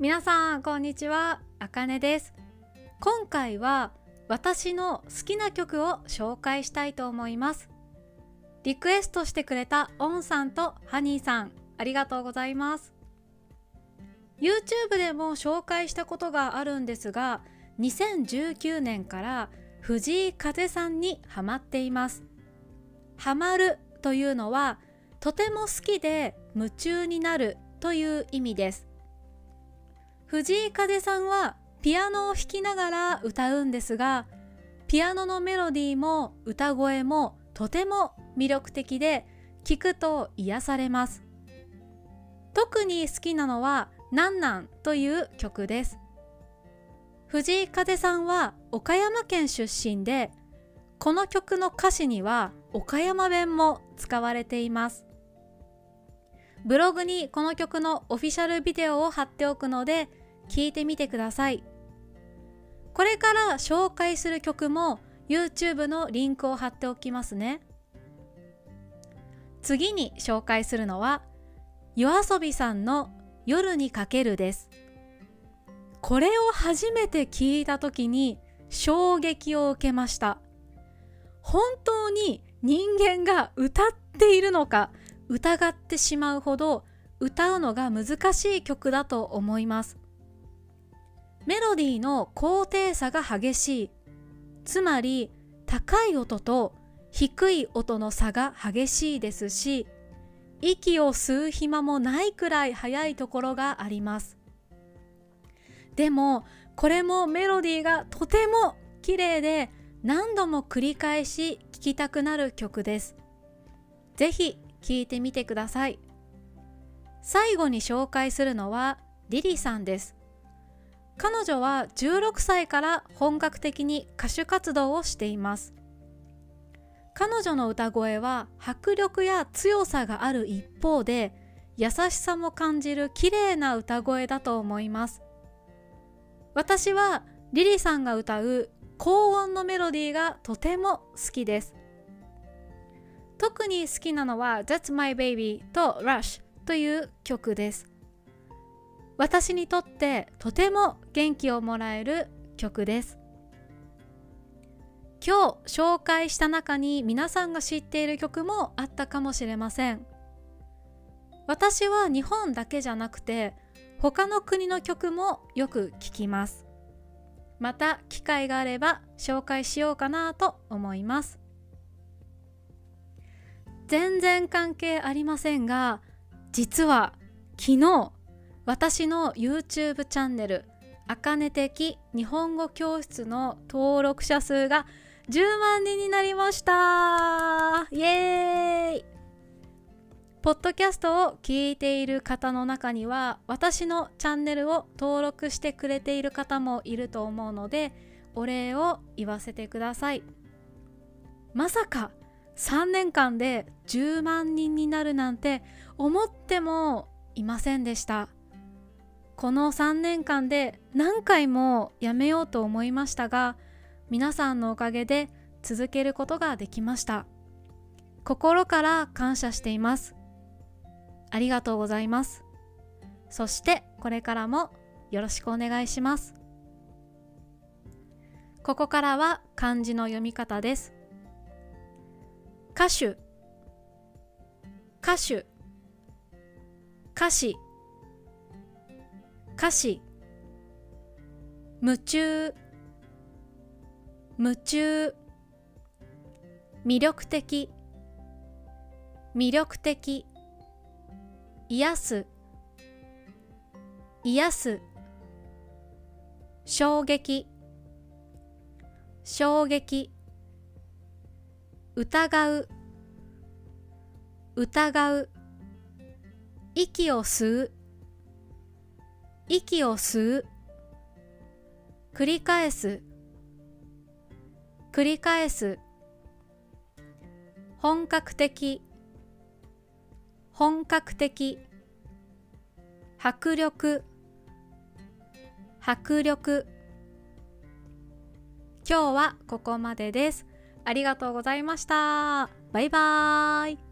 皆さんこんにちは。あかねです。今回は私の好きな曲を紹介したいと思います。リクエストしてくれたオンさんとハニーさんありがとうございます。YouTube でも紹介したことがあるんですが2019年から藤井風さんにハマっています。ハマるというのはとても好きで夢中になるという意味です。藤井風さんはピアノを弾きながら歌うんですがピアノのメロディーも歌声もとても魅力的で聴くと癒されます。特に好きなのは「なんなん」という曲です。藤井風さんは岡山県出身でこの曲の歌詞には岡山弁も使われています。ブログにこの曲のオフィシャルビデオを貼っておくので聞いてみてください。これから紹介する曲も YouTube のリンクを貼っておきますね。次に紹介するのは yoasobi さんの夜にかけるです。これを初めて聞いた時に衝撃を受けました。本当に人間が歌っているのか疑ってしまうほど歌うのが難しい曲だと思います。メロディーの高低差が激しい。つまり高い音と低い音の差が激しいですし息を吸う暇もないくらい速いところがあります。でもこれもメロディーがとても綺麗で何度も繰り返し聴きたくなる曲です。ぜひ聴いてみてください。最後に紹介するのはリリさんです。彼女は16歳から本格的に歌手活動をしています。彼女の歌声は迫力や強さがある一方で優しさも感じる綺麗な歌声だと思います。私はリリさんが歌う高音のメロディーがとても好きです。特に好きなのは That's My Baby と Rush という曲です。私にとってとても元気をもらえる曲です。今日紹介した中に皆さんが知っている曲もあったかもしれません。私は日本だけじゃなくて他の国の曲もよく聴きます。また機会があれば紹介しようかなと思います。全然関係ありませんが実は昨日私の YouTube チャンネルあかね的日本語教室の登録者数が10万人になりました。イエーイ。ポッドキャストを聞いている方の中には私のチャンネルを登録してくれている方もいると思うのでお礼を言わせてください。まさか3年間で10万人になるなんて思ってもいませんでした。この3年間で何回もやめようと思いましたが皆さんのおかげで続けることができました。心から感謝しています。ありがとうございます。そしてこれからもよろしくお願いします。ここからは漢字の読み方です。歌手。歌手。歌詞。歌詞。夢中。夢中。魅力的。魅力的。癒す。癒す。衝撃。衝撃。疑う。疑う。息を吸う。息を吸う。繰り返す。繰り返す。本格的。本格的。迫力。迫力。今日はここまでです。ありがとうございました。バイバーイ。